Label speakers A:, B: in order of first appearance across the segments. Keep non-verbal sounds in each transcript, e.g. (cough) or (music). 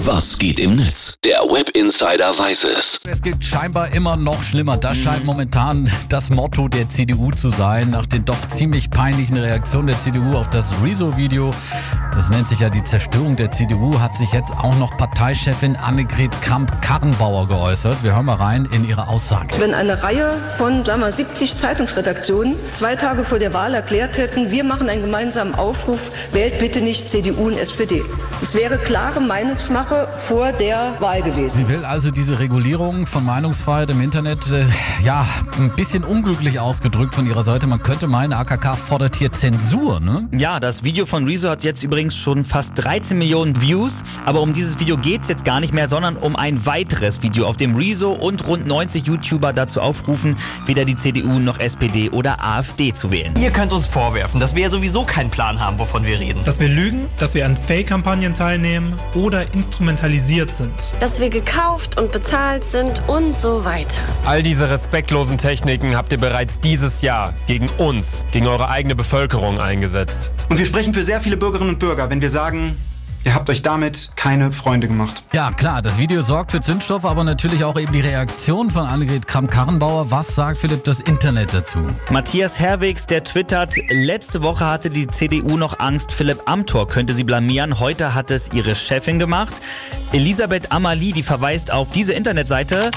A: Was geht im Netz? Der Web Insider weiß es.
B: Es geht scheinbar immer noch schlimmer. Das scheint momentan das Motto der CDU zu sein. Nach den doch ziemlich peinlichen Reaktionen der CDU auf das Rezo-Video, das nennt sich ja die Zerstörung der CDU, hat sich jetzt auch noch Parteichefin Annegret Kramp-Karrenbauer geäußert. Wir hören mal rein in ihre Aussage.
C: Wenn eine Reihe von sagen wir, 70 Zeitungsredaktionen zwei Tage vor der Wahl erklärt hätten, wir machen einen gemeinsamen Aufruf, wählt bitte nicht CDU und SPD. Es wäre klare Meinungsmache vor der Wahl gewesen.
B: Sie will also diese Regulierung von Meinungsfreiheit im Internet, äh, ja, ein bisschen unglücklich ausgedrückt von ihrer Seite. Man könnte meinen, AKK fordert hier Zensur, ne?
D: Ja, das Video von Rezo hat jetzt übrigens schon fast 13 Millionen Views. Aber um dieses Video geht's jetzt gar nicht mehr, sondern um ein weiteres Video, auf dem Rezo und rund 90 YouTuber dazu aufrufen, weder die CDU noch SPD oder AfD zu wählen.
E: Ihr könnt uns vorwerfen, dass wir ja sowieso keinen Plan haben, wovon wir reden.
F: Dass wir lügen, dass wir an Fake-Kampagnen teilnehmen oder instrumentalisiert sind.
G: Dass wir gekauft und bezahlt sind und so weiter.
H: All diese respektlosen Techniken habt ihr bereits dieses Jahr gegen uns, gegen eure eigene Bevölkerung eingesetzt.
I: Und wir sprechen für sehr viele Bürgerinnen und Bürger, wenn wir sagen, Ihr habt euch damit keine Freunde gemacht.
B: Ja, klar, das Video sorgt für Zündstoff, aber natürlich auch eben die Reaktion von Annegret Kramp-Karrenbauer. Was sagt Philipp das Internet dazu?
D: Matthias Herwigs, der twittert, letzte Woche hatte die CDU noch Angst, Philipp Amthor könnte sie blamieren. Heute hat es ihre Chefin gemacht. Elisabeth Amalie, die verweist auf diese Internetseite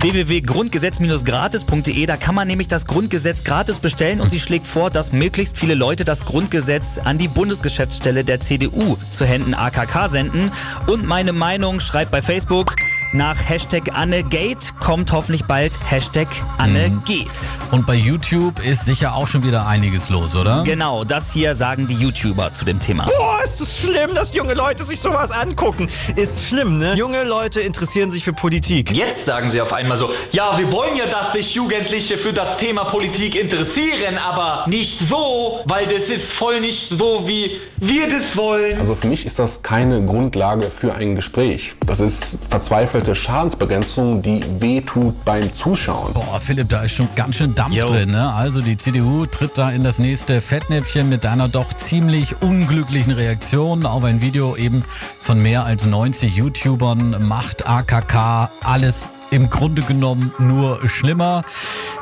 D: www.grundgesetz-gratis.de. Da kann man nämlich das Grundgesetz gratis bestellen und sie schlägt vor, dass möglichst viele Leute das Grundgesetz an die Bundesgeschäftsstelle der CDU zu Händen AKK senden. Und meine Meinung schreibt bei Facebook, nach Hashtag AnneGate kommt hoffentlich bald Hashtag AnneGate.
B: Und bei YouTube ist sicher auch schon wieder einiges los, oder?
D: Genau, das hier sagen die YouTuber zu dem Thema.
E: Boah, ist es schlimm, dass junge Leute sich sowas angucken. Ist schlimm, ne? Junge Leute interessieren sich für Politik.
J: Jetzt sagen sie auf einmal so, ja, wir wollen ja, dass sich Jugendliche für das Thema Politik interessieren, aber nicht so, weil das ist voll nicht so, wie wir das wollen.
K: Also für mich ist das keine Grundlage für ein Gespräch. Das ist verzweifelt verzweifelte Schadensbegrenzung, die wehtut beim Zuschauen.
B: Boah, Philipp, da ist schon ganz schön Dampf Yo. drin. Ne? Also die CDU tritt da in das nächste Fettnäpfchen mit einer doch ziemlich unglücklichen Reaktion auf ein Video eben von mehr als 90 YouTubern. Macht AKK alles im Grunde genommen nur schlimmer.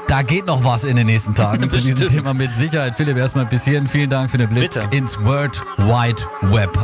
B: Da geht noch was in den nächsten (laughs) Tagen zu diesem Thema mit Sicherheit. Philipp, erstmal bis hierhin vielen Dank für den Blick Bitte. ins World Wide Web.